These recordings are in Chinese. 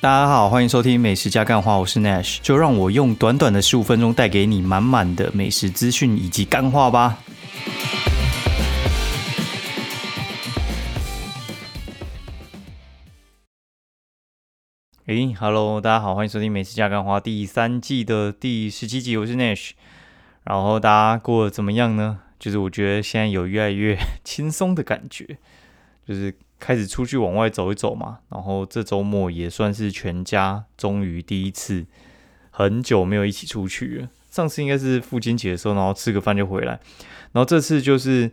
大家好，欢迎收听美食加干话，我是 Nash，就让我用短短的十五分钟带给你满满的美食资讯以及干话吧。诶 h e l l o 大家好，欢迎收听美食加干话第三季的第十七集，我是 Nash。然后大家过得怎么样呢？就是我觉得现在有越来越轻松的感觉，就是。开始出去往外走一走嘛，然后这周末也算是全家终于第一次很久没有一起出去了。上次应该是父亲节的时候，然后吃个饭就回来，然后这次就是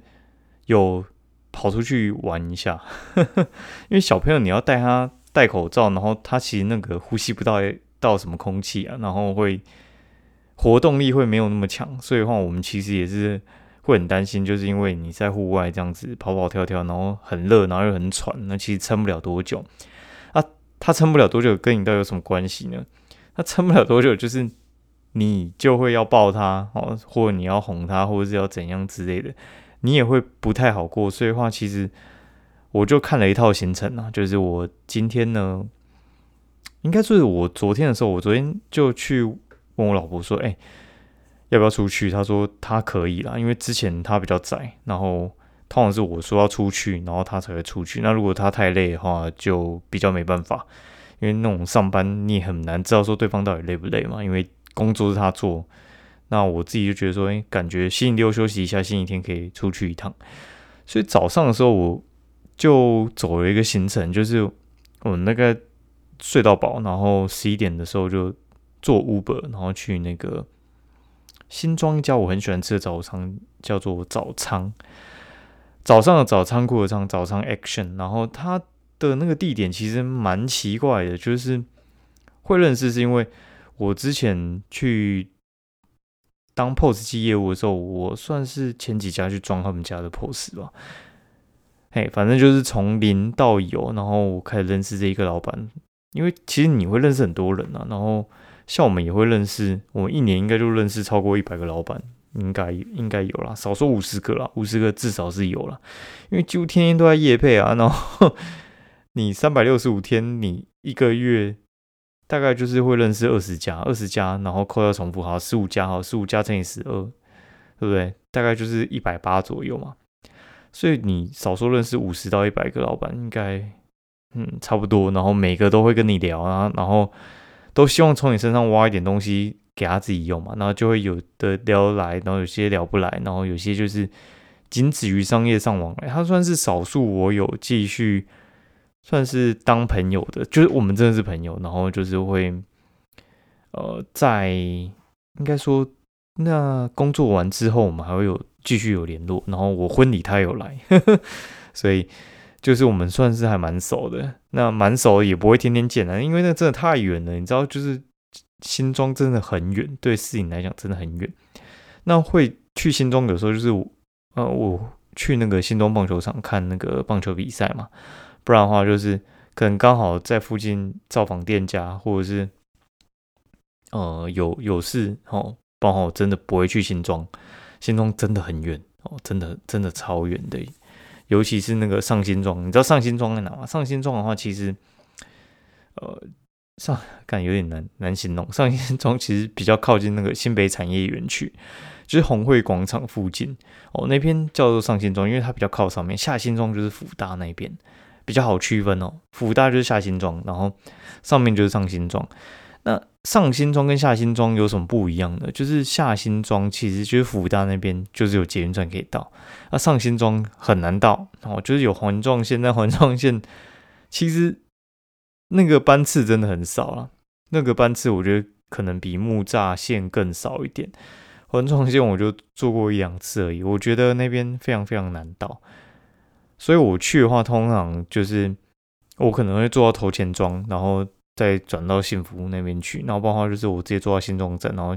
有跑出去玩一下。因为小朋友你要带他戴口罩，然后他其实那个呼吸不到到什么空气啊，然后会活动力会没有那么强，所以话我们其实也是。会很担心，就是因为你在户外这样子跑跑跳跳，然后很热，然后又很喘，那其实撑不了多久。啊，他撑不了多久，跟你到有什么关系呢？他撑不了多久，就是你就会要抱他哦，或者你要哄他，或者是要怎样之类的，你也会不太好过。所以话，其实我就看了一套行程啊，就是我今天呢，应该是我昨天的时候，我昨天就去问我老婆说，哎。要不要出去？他说他可以啦，因为之前他比较宅，然后通常是我说要出去，然后他才会出去。那如果他太累的话，就比较没办法，因为那种上班你也很难知道说对方到底累不累嘛，因为工作是他做。那我自己就觉得说，哎，感觉星期六休息一下，星期天可以出去一趟。所以早上的时候我就走了一个行程，就是我那个睡到饱，然后十一点的时候就坐 Uber，然后去那个。新庄一家我很喜欢吃的早餐叫做早餐，早上的早餐库的仓早餐 action，然后它的那个地点其实蛮奇怪的，就是会认识是因为我之前去当 POS 机业务的时候，我算是前几家去装他们家的 POS 吧。嘿，反正就是从零到有，然后我开始认识这一个老板，因为其实你会认识很多人啊，然后。像我们也会认识，我们一年应该就认识超过一百个老板，应该应该有啦，少说五十个啦，五十个至少是有啦，因为几乎天天都在夜配啊，然后 你三百六十五天，你一个月大概就是会认识二十家，二十家，然后扣掉重复，好十五家，好十五家乘以十二，对不对？大概就是一百八左右嘛，所以你少说认识五十到一百个老板，应该嗯差不多，然后每个都会跟你聊啊，然后。都希望从你身上挖一点东西给他自己用嘛，然后就会有的聊来，然后有些聊不来，然后有些就是仅止于商业上往来。他算是少数我有继续算是当朋友的，就是我们真的是朋友，然后就是会呃在应该说那工作完之后，我们还会有继续有联络，然后我婚礼他有来，所以。就是我们算是还蛮熟的，那蛮熟也不会天天见啊，因为那真的太远了，你知道，就是新庄真的很远，对市影来讲真的很远。那会去新庄，有时候就是呃，我去那个新庄棒球场看那个棒球比赛嘛，不然的话就是可能刚好在附近造访店家，或者是呃有有事哦，刚好真的不会去新庄，新庄真的很远哦，真的真的超远的。尤其是那个上新庄，你知道上新庄在哪吗？上新庄的话，其实，呃，上感有点难难形容。上新庄其实比较靠近那个新北产业园区，就是红会广场附近哦。那边叫做上新庄，因为它比较靠上面。下新庄就是福大那边，比较好区分哦。福大就是下新庄，然后上面就是上新庄。那上新庄跟下新庄有什么不一样的？就是下新庄其实就是福大那边就是有捷运站可以到，那上新庄很难到哦，就是有环状线，但环状线 其实那个班次真的很少了。那个班次我觉得可能比木栅线更少一点。环状线我就坐过一两次而已，我觉得那边非常非常难到，所以我去的话，通常就是我可能会坐到头前庄，然后。再转到幸福那边去，然后包括就是我直接坐到新庄站，然后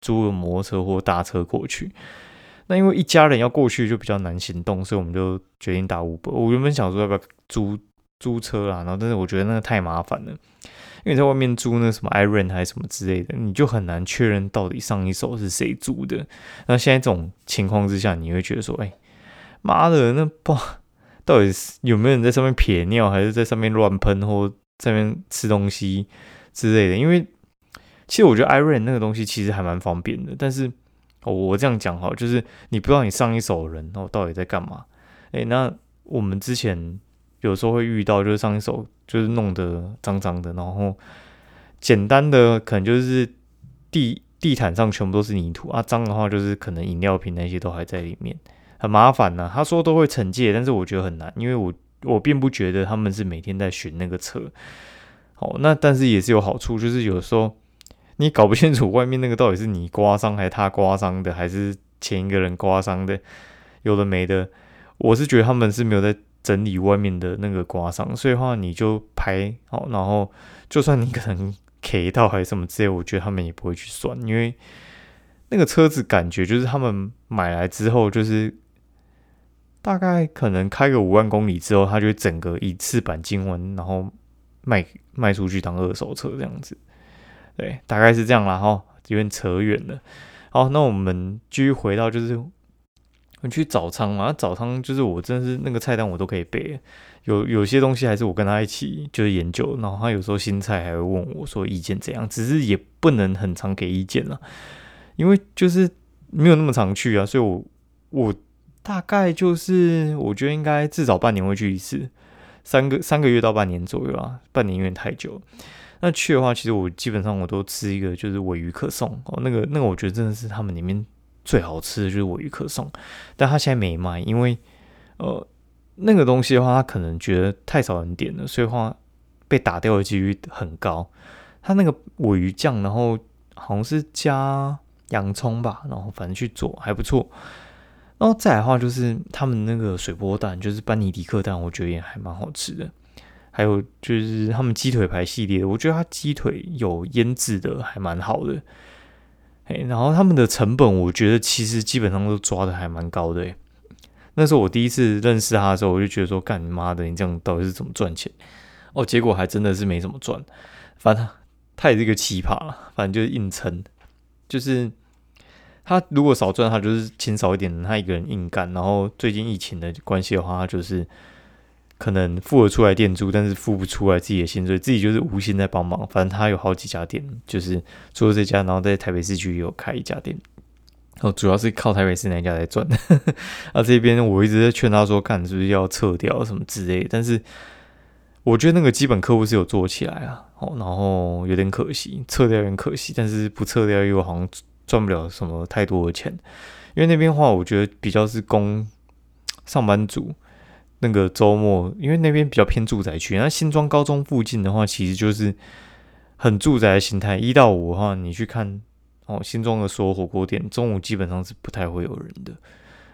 租个摩托车或搭车过去。那因为一家人要过去就比较难行动，所以我们就决定打五百。我原本想说要不要租租车啦，然后但是我觉得那个太麻烦了，因为在外面租那什么 Iron 还是什么之类的，你就很难确认到底上一手是谁租的。那现在这种情况之下，你会觉得说，哎，妈的，那不 到底是有没有人在上面撇尿，还是在上面乱喷或？在那边吃东西之类的。因为其实我觉得 iRent 那个东西其实还蛮方便的，但是，我这样讲哈，就是你不知道你上一手人哦到底在干嘛。诶，那我们之前有时候会遇到，就是上一手就是弄得脏脏的，然后简单的可能就是地地毯上全部都是泥土啊，脏的话就是可能饮料瓶那些都还在里面，很麻烦呢。他说都会惩戒，但是我觉得很难，因为我我并不觉得他们是每天在巡那个车。好，那但是也是有好处，就是有时候你搞不清楚外面那个到底是你刮伤还是他刮伤的，还是前一个人刮伤的，有的没的。我是觉得他们是没有在整理外面的那个刮伤，所以话你就拍好，然后就算你可能 K 到还是什么之类，我觉得他们也不会去算，因为那个车子感觉就是他们买来之后，就是大概可能开个五万公里之后，他就整个一次版金完，然后卖卖出去当二手车这样子，对，大概是这样啦哈，有点扯远了。好，那我们继续回到就是。你去早仓嘛？早仓就是我真的是那个菜单我都可以背，有有些东西还是我跟他一起就是研究，然后他有时候新菜还会问我说意见怎样，只是也不能很常给意见了，因为就是没有那么常去啊，所以我我大概就是我觉得应该至少半年会去一次，三个三个月到半年左右啊，半年有点太久。那去的话，其实我基本上我都吃一个就是尾鱼可颂哦，那个那个我觉得真的是他们里面。最好吃的就是尾鱼可颂，但他现在没卖，因为呃那个东西的话，他可能觉得太少人点了，所以话被打掉的几率很高。他那个尾鱼酱，然后好像是加洋葱吧，然后反正去做还不错。然后再来的话，就是他们那个水波蛋，就是班尼迪克蛋，我觉得也还蛮好吃的。还有就是他们鸡腿排系列，我觉得它鸡腿有腌制的，还蛮好的。然后他们的成本，我觉得其实基本上都抓的还蛮高的。那时候我第一次认识他的时候，我就觉得说：“干你妈的，你这样到底是怎么赚钱？”哦，结果还真的是没怎么赚。反正他也是一个奇葩，反正就是硬撑。就是他如果少赚，他就是钱少一点，他一个人硬干。然后最近疫情的关系的话，他就是。可能付得出来店租，但是付不出来自己的薪水，自己就是无心在帮忙。反正他有好几家店，就是除了这家，然后在台北市区也有开一家店。哦，主要是靠台北市那家来赚。啊，这边我一直在劝他说，看是不是要撤掉什么之类。但是我觉得那个基本客户是有做起来啊，哦，然后有点可惜，撤掉有点可惜，但是不撤掉又好像赚不了什么太多的钱。因为那边话，我觉得比较是供上班族。那个周末，因为那边比较偏住宅区，那新庄高中附近的话，其实就是很住宅的形态。一到五的话，你去看哦，新庄的所有火锅店，中午基本上是不太会有人的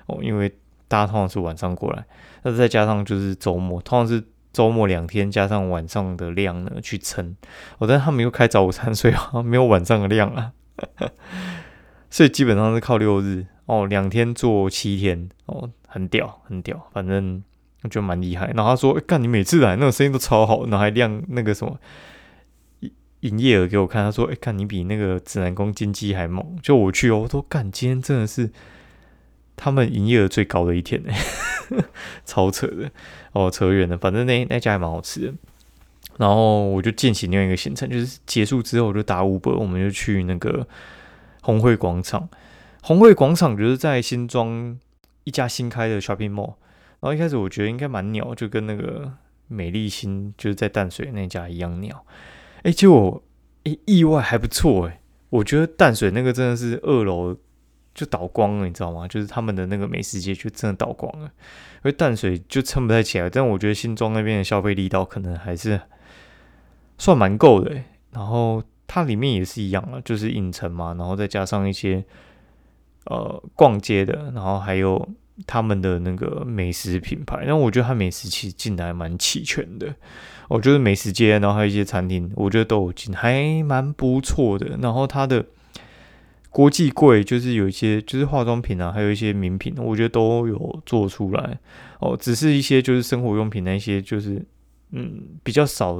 哦，因为大家通常是晚上过来，那再加上就是周末，通常是周末两天加上晚上的量呢去撑。哦，但他们又开早午餐，所以好 像没有晚上的量啊，所以基本上是靠六日哦，两天做七天哦，很屌很屌，反正。我觉得蛮厉害，然后他说：“干，你每次来那个声音都超好，然后还亮那个什么营营业额给我看。”他说：“哎，看你比那个指南宫金鸡还猛。”就我去哦，我说：“干，今天真的是他们营业额最高的一天呢，超扯的哦，扯远了。反正那那家还蛮好吃的。然后我就进行另外一个行程，就是结束之后我就打五百，我们就去那个红会广场。红会广场就是在新庄一家新开的 shopping mall。”然后一开始我觉得应该蛮鸟，就跟那个美丽新就是在淡水那家一样鸟。哎，结果诶意外还不错诶，我觉得淡水那个真的是二楼就倒光了，你知道吗？就是他们的那个美食街就真的倒光了，因为淡水就撑不太起来。但我觉得新庄那边的消费力道可能还是算蛮够的。然后它里面也是一样啊，就是影城嘛，然后再加上一些呃逛街的，然后还有。他们的那个美食品牌，然后我觉得它美食其实进的还蛮齐全的。我觉得美食街，然后还有一些餐厅，我觉得都有进，还蛮不错的。然后它的国际柜就是有一些就是化妆品啊，还有一些名品，我觉得都有做出来。哦，只是一些就是生活用品那些，就是嗯比较少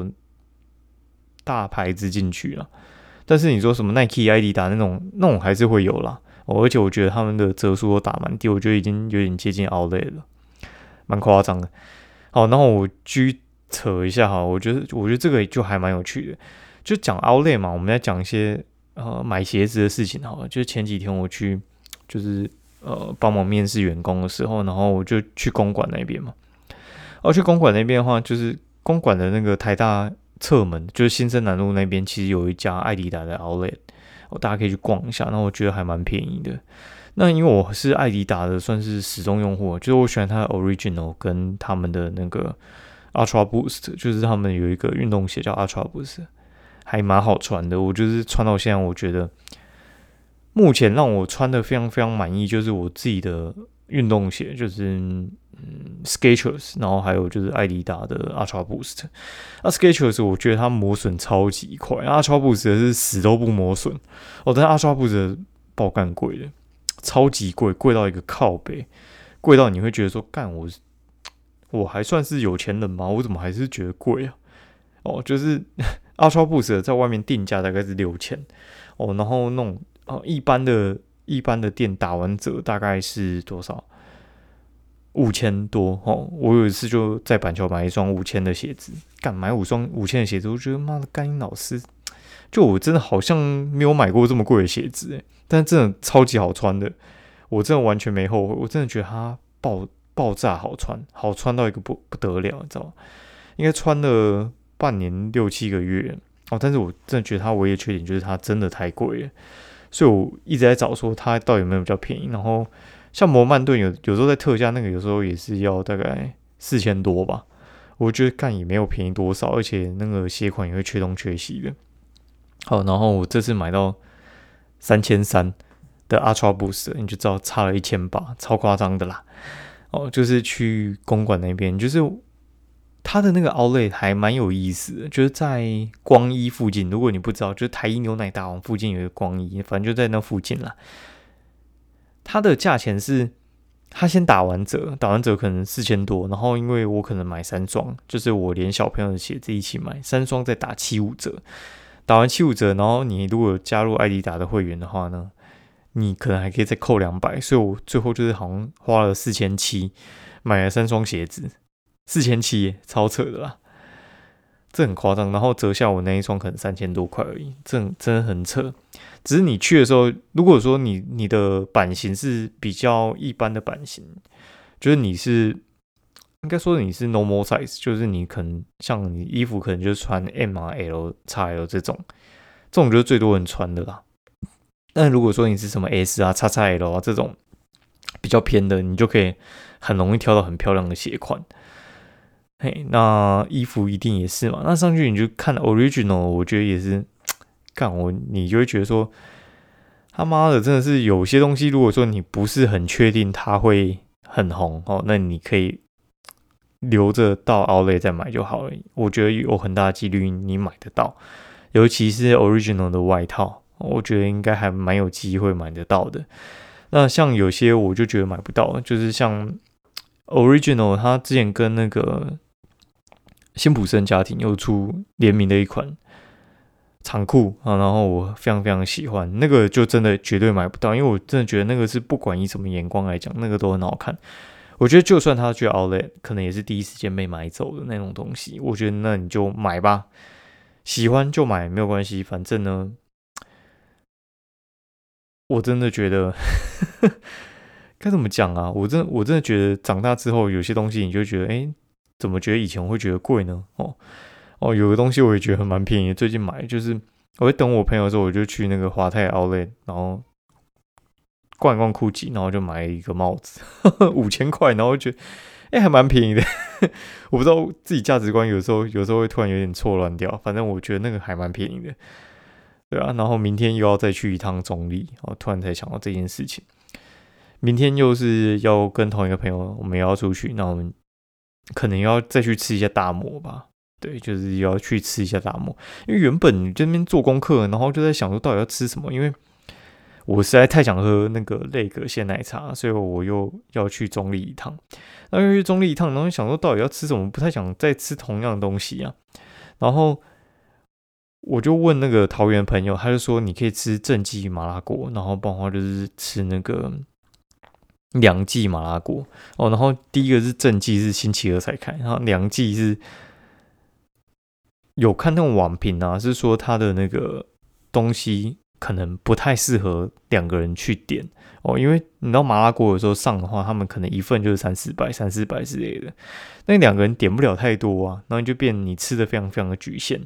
大牌子进去了。但是你说什么 Nike、艾迪达那种，那种还是会有啦。哦，而且我觉得他们的折数都打蛮低，我觉得已经有点接近 Outlet 了，蛮夸张的。好，然后我居扯一下哈，我觉得我觉得这个就还蛮有趣的，就讲 Outlet 嘛，我们在讲一些呃买鞋子的事情哈，就前几天我去就是呃帮忙面试员工的时候，然后我就去公馆那边嘛，而去公馆那边的话，就是公馆的那个台大侧门，就是新生南路那边，其实有一家艾迪达的 Outlet，哦，大家可以去逛一下，那我觉得还蛮便宜的。那因为我是艾迪达的算是始终用户，就是我喜欢它的 Original 跟他们的那个。Ultra Boost 就是他们有一个运动鞋叫 Ultra Boost，还蛮好穿的。我就是穿到现在，我觉得目前让我穿的非常非常满意，就是我自己的运动鞋，就是 Sketchers，然后还有就是艾迪达的 Ultra Boost。那 Sketchers 我觉得它磨损超级快，Ultra Boost 是死都不磨损。哦，但 Ultra Boost 爆干贵的，超级贵，贵到一个靠背，贵到你会觉得说干我。我还算是有钱人吗？我怎么还是觉得贵啊？哦，就是 Ultra Boost 在外面定价大概是六千哦，然后那种哦一般的一般的店打完折大概是多少？五千多哦。我有一次就在板桥买一双五千的鞋子，干买五双五千的鞋子，我觉得妈的干音老师，就我真的好像没有买过这么贵的鞋子诶，但真的超级好穿的，我真的完全没后悔，我真的觉得它爆。爆炸好穿，好穿到一个不不得了，你知道吗？应该穿了半年六七个月哦，但是我真的觉得它唯一的缺点就是它真的太贵了，所以我一直在找说它到底有没有比较便宜。然后像摩曼顿有有时候在特价，那个有时候也是要大概四千多吧，我觉得干也没有便宜多少，而且那个鞋款也会缺东缺西的。好，然后我这次买到三千三的 Ultra Boost，你就知道差了一千八，超夸张的啦。哦，就是去公馆那边，就是它的那个 Outlet 还蛮有意思的，就是在光一附近。如果你不知道，就是台一牛奶大王附近有一个光一，反正就在那附近啦。它的价钱是，它先打完折，打完折可能四千多，然后因为我可能买三双，就是我连小朋友的鞋子一起买，三双再打七五折，打完七五折，然后你如果加入艾迪达的会员的话呢？你可能还可以再扣两百，所以我最后就是好像花了四千七买了三双鞋子，四千七超扯的啦，这很夸张。然后折下我那一双可能三千多块而已，这真的很扯。只是你去的时候，如果说你你的版型是比较一般的版型，就是你是应该说你是 normal size，就是你可能像你衣服可能就穿 M、L、X、L 这种，这种就是最多人穿的啦。但如果说你是什么 S 啊、叉叉 L 啊这种比较偏的，你就可以很容易挑到很漂亮的鞋款。嘿，那衣服一定也是嘛？那上去你就看 Original，我觉得也是，干我你就会觉得说，他妈的真的是有些东西，如果说你不是很确定它会很红哦，那你可以留着到 o u l e 再买就好了。我觉得有很大几率你买得到，尤其是 Original 的外套。我觉得应该还蛮有机会买得到的。那像有些我就觉得买不到，就是像 Original，它之前跟那个辛普森家庭又出联名的一款长裤啊，然后我非常非常喜欢那个，就真的绝对买不到，因为我真的觉得那个是不管以什么眼光来讲，那个都很好看。我觉得就算他去 Outlet，可能也是第一时间被买走的那种东西。我觉得那你就买吧，喜欢就买，没有关系，反正呢。我真的觉得 该怎么讲啊？我真我真的觉得长大之后，有些东西你就觉得，哎，怎么觉得以前会觉得贵呢？哦哦，有个东西我也觉得蛮便宜，最近买就是我会等我朋友的时候，我就去那个华泰奥莱，然后逛一逛酷奇，然后就买一个帽子，五千块，然后觉得哎还蛮便宜的。我不知道自己价值观有时候有时候会突然有点错乱掉，反正我觉得那个还蛮便宜的。对啊，然后明天又要再去一趟中立，我突然才想到这件事情。明天又是要跟同一个朋友，我们要出去，那我们可能要再去吃一下大摩吧。对，就是要去吃一下大摩，因为原本这边做功课，然后就在想说到底要吃什么，因为我实在太想喝那个类格鲜奶茶，所以我又要去中立一趟。那又去中立一趟，然后想说到底要吃什么，不太想再吃同样的东西啊，然后。我就问那个桃园朋友，他就说你可以吃正记麻辣锅，然后包括就是吃那个凉记麻辣锅哦。然后第一个是正记是星期二才开，然后凉记是有看那种网评啊，是说它的那个东西可能不太适合两个人去点哦，因为你知道麻辣锅有时候上的话，他们可能一份就是三四百、三四百之类的，那两个人点不了太多啊，然后就变你吃的非常非常的局限，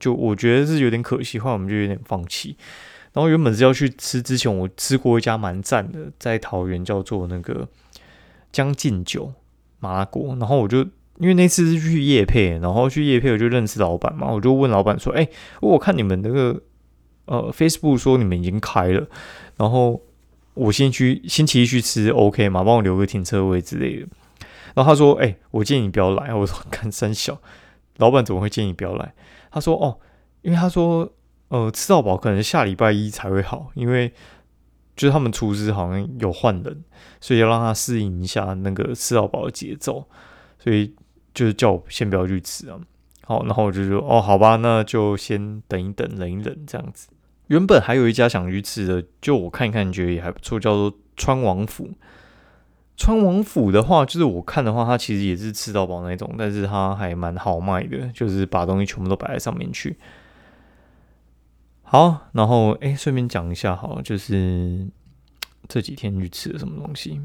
就我觉得是有点可惜，后来我们就有点放弃。然后原本是要去吃，之前我吃过一家蛮赞的，在桃园叫做那个将进酒麻辣锅。然后我就因为那次是去夜配，然后去夜配我就认识老板嘛，我就问老板说：“哎，我看你们那个呃 Facebook 说你们已经开了，然后我星期星期一去吃 OK 嘛，帮我留个停车位之类的。”然后他说：“哎，我建议你不要来。”我说：“看三小，老板怎么会建议不要来？”他说：“哦，因为他说。”呃，吃到饱可能下礼拜一才会好，因为就是他们厨师好像有换人，所以要让他适应一下那个吃到饱的节奏，所以就是叫我先不要去吃啊。好，然后我就说哦，好吧，那就先等一等，忍一忍这样子。原本还有一家想去吃的，就我看一看，觉得也还不错，叫做川王府。川王府的话，就是我看的话，它其实也是吃到饱那种，但是它还蛮好卖的，就是把东西全部都摆在上面去。好，然后哎，顺便讲一下，好，就是这几天去吃了什么东西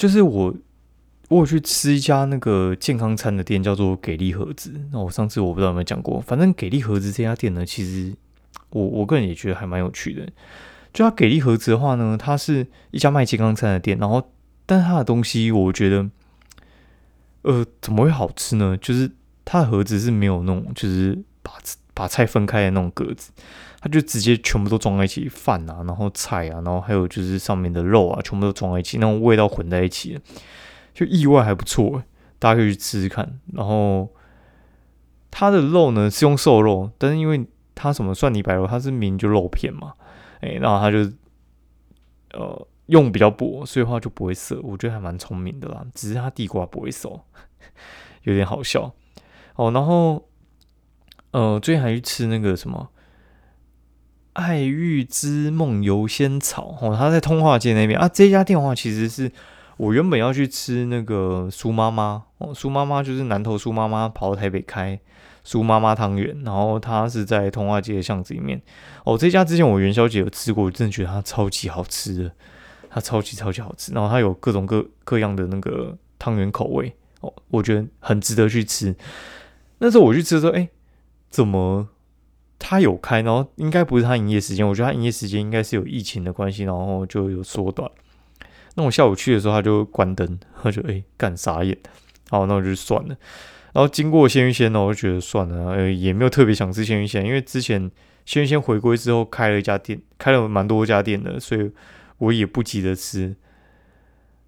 就是我我有去吃一家那个健康餐的店，叫做给力盒子。那我上次我不知道有没有讲过，反正给力盒子这家店呢，其实我我个人也觉得还蛮有趣的。就它给力盒子的话呢，它是一家卖健康餐的店，然后但它的东西，我觉得。呃，怎么会好吃呢？就是它的盒子是没有那种，就是把把菜分开的那种格子，它就直接全部都装在一起，饭啊，然后菜啊，然后还有就是上面的肉啊，全部都装在一起，那种味道混在一起，就意外还不错，大家可以去吃吃看。然后它的肉呢是用瘦肉，但是因为它什么蒜泥白肉，它是明就肉片嘛，哎，然后它就呃。用比较薄，所以话就不会涩，我觉得还蛮聪明的啦。只是它地瓜不会熟，有点好笑哦。然后，呃，最近还去吃那个什么爱玉之梦游仙草哦，他在通化街那边啊。这家店的话，其实是我原本要去吃那个苏妈妈哦，苏妈妈就是南头苏妈妈跑到台北开苏妈妈汤圆，然后它是在通化街的巷子里面哦。这家之前我元宵节有吃过，我真的觉得它超级好吃的。它超级超级好吃，然后它有各种各各样的那个汤圆口味哦，我觉得很值得去吃。那时候我去吃的时候，哎，怎么他有开？然后应该不是他营业时间，我觉得他营业时间应该是有疫情的关系，然后就有缩短。那我下午去的时候，他就关灯，我就哎干傻眼。好，那我就算了。然后经过鲜芋仙呢，我就觉得算了，呃，也没有特别想吃鲜芋仙，因为之前鲜芋仙回归之后开了一家店，开了蛮多家店的，所以。我也不急着吃，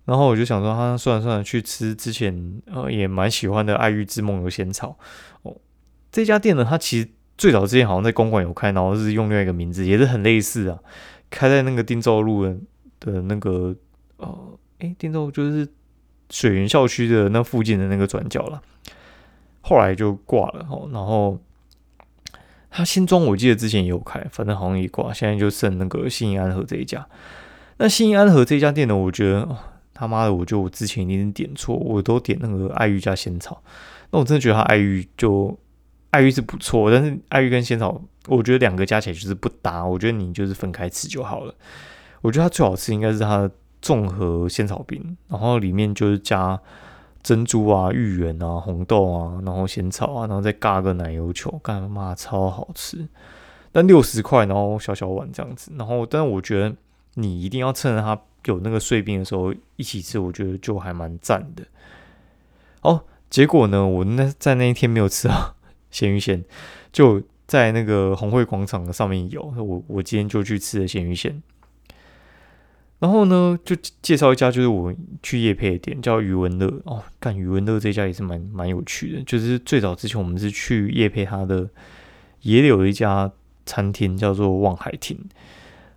然后我就想说，他算了算了，去吃之前呃也蛮喜欢的爱玉之梦游仙草哦。这家店呢，它其实最早之前好像在公馆有开，然后是用另外一个名字，也是很类似啊，开在那个汀州路的的那个呃，诶，汀州就是水源校区的那附近的那个转角了。后来就挂了哦，然后。他新庄我记得之前也有开，反正好像也挂，现在就剩那个信义安和这一家。那信义安和这家店呢？我觉得他妈的，我就之前一定点错，我都点那个爱玉加仙草。那我真的觉得他爱玉就爱玉是不错，但是爱玉跟仙草，我觉得两个加起来就是不搭。我觉得你就是分开吃就好了。我觉得它最好吃应该是它的综合仙草饼，然后里面就是加珍珠啊、芋圆啊、红豆啊，然后仙草啊，然后再嘎个奶油球，干妈超好吃。但六十块，然后小小碗这样子，然后但是我觉得。你一定要趁着它有那个碎冰的时候一起吃，我觉得就还蛮赞的。哦，结果呢，我那在那一天没有吃到咸鱼线，就在那个红会广场的上面有。我我今天就去吃了咸鱼线，然后呢，就介绍一家就是我去夜配的店，叫余文乐。哦，干余文乐这家也是蛮蛮有趣的。就是最早之前我们是去夜配他的也有一家餐厅，叫做望海亭。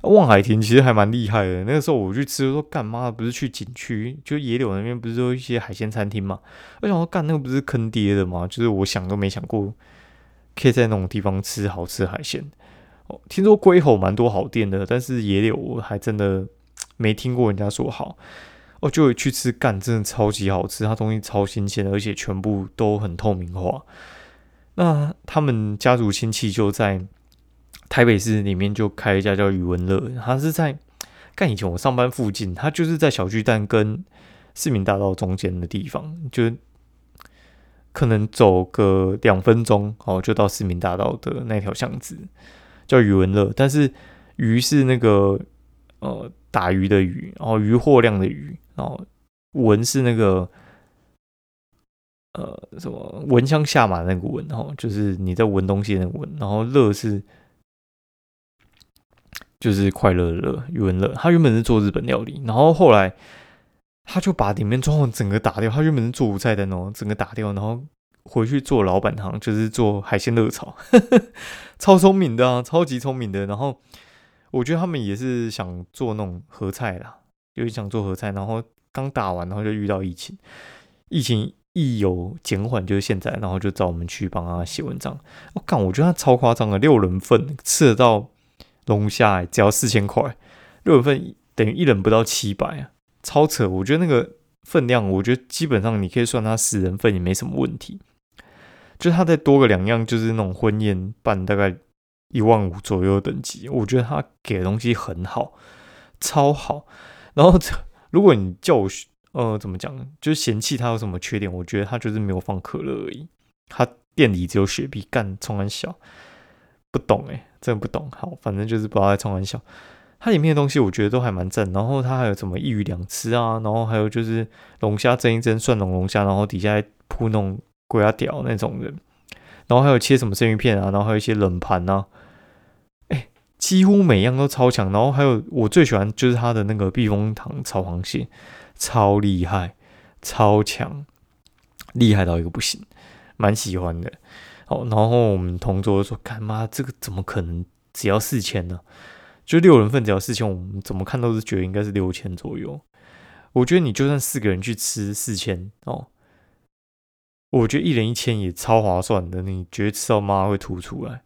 望海亭其实还蛮厉害的。那个时候我去吃，说干妈不是去景区，就野柳那边不是有一些海鲜餐厅嘛？我想说干那个不是坑爹的吗？就是我想都没想过，可以在那种地方吃好吃海鲜。哦，听说龟吼蛮多好店的，但是野柳我还真的没听过人家说好。哦，就去吃干，真的超级好吃，它东西超新鲜，而且全部都很透明化。那他们家族亲戚就在台北市里面就开一家叫宇文乐，他是在干以前我上班附近，他就是在小巨蛋跟市民大道中间的地方，就可能走个两分钟哦，就到市民大道的那条巷子，叫宇文乐。但是鱼是那个呃打鱼的鱼，然后鱼货量的鱼，然后文是那个。呃，什么闻香下马那个闻，然后就是你在闻东西那个闻，然后乐是就是快乐乐，语文乐。他原本是做日本料理，然后后来他就把里面装潢整个打掉。他原本是做五菜的哦，整个打掉，然后回去做老板堂，就是做海鲜热炒，超聪明的啊，超级聪明的。然后我觉得他们也是想做那种合菜啦，就是想做合菜，然后刚打完，然后就遇到疫情，疫情。一有减缓就是现在，然后就找我们去帮他写文章。我干，我觉得他超夸张的，六人份吃得到龙虾，只要四千块，六人份等于一人不到七百啊，超扯！我觉得那个分量，我觉得基本上你可以算它十人份也没什么问题。就它再多个两样，就是那种婚宴办大概一万五左右等级，我觉得他给的东西很好，超好。然后如果你叫我。呃，怎么讲？就是嫌弃它有什么缺点？我觉得它就是没有放可乐而已。它店里只有雪碧，干冲很小，不懂哎，真的不懂。好，反正就是不知道在冲很小。它里面的东西我觉得都还蛮正。然后它还有什么一鱼两吃啊？然后还有就是龙虾蒸一蒸，蒜蓉龙虾，然后底下铺那种龟啊屌那种的。然后还有切什么生鱼片啊？然后还有一些冷盘啊。哎，几乎每样都超强。然后还有我最喜欢就是它的那个避风塘炒螃蟹。超厉害，超强，厉害到一个不行，蛮喜欢的。哦，然后我们同桌说：“干妈，这个怎么可能只要四千呢？就六人份只要四千，我们怎么看都是觉得应该是六千左右。我觉得你就算四个人去吃四千哦，我觉得一人一千也超划算的。你觉得吃到妈会吐出来？”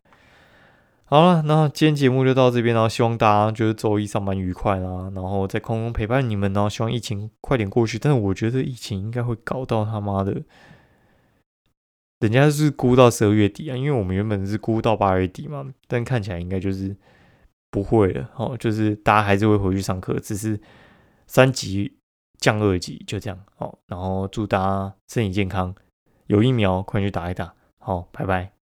好了，那今天节目就到这边，然后希望大家就是周一上班愉快啦，然后在空中陪伴你们，然后希望疫情快点过去。但是我觉得疫情应该会搞到他妈的，人家是估到十二月底啊，因为我们原本是估到八月底嘛，但看起来应该就是不会了哦，就是大家还是会回去上课，只是三级降二级就这样哦。然后祝大家身体健康，有疫苗快去打一打，好，拜拜。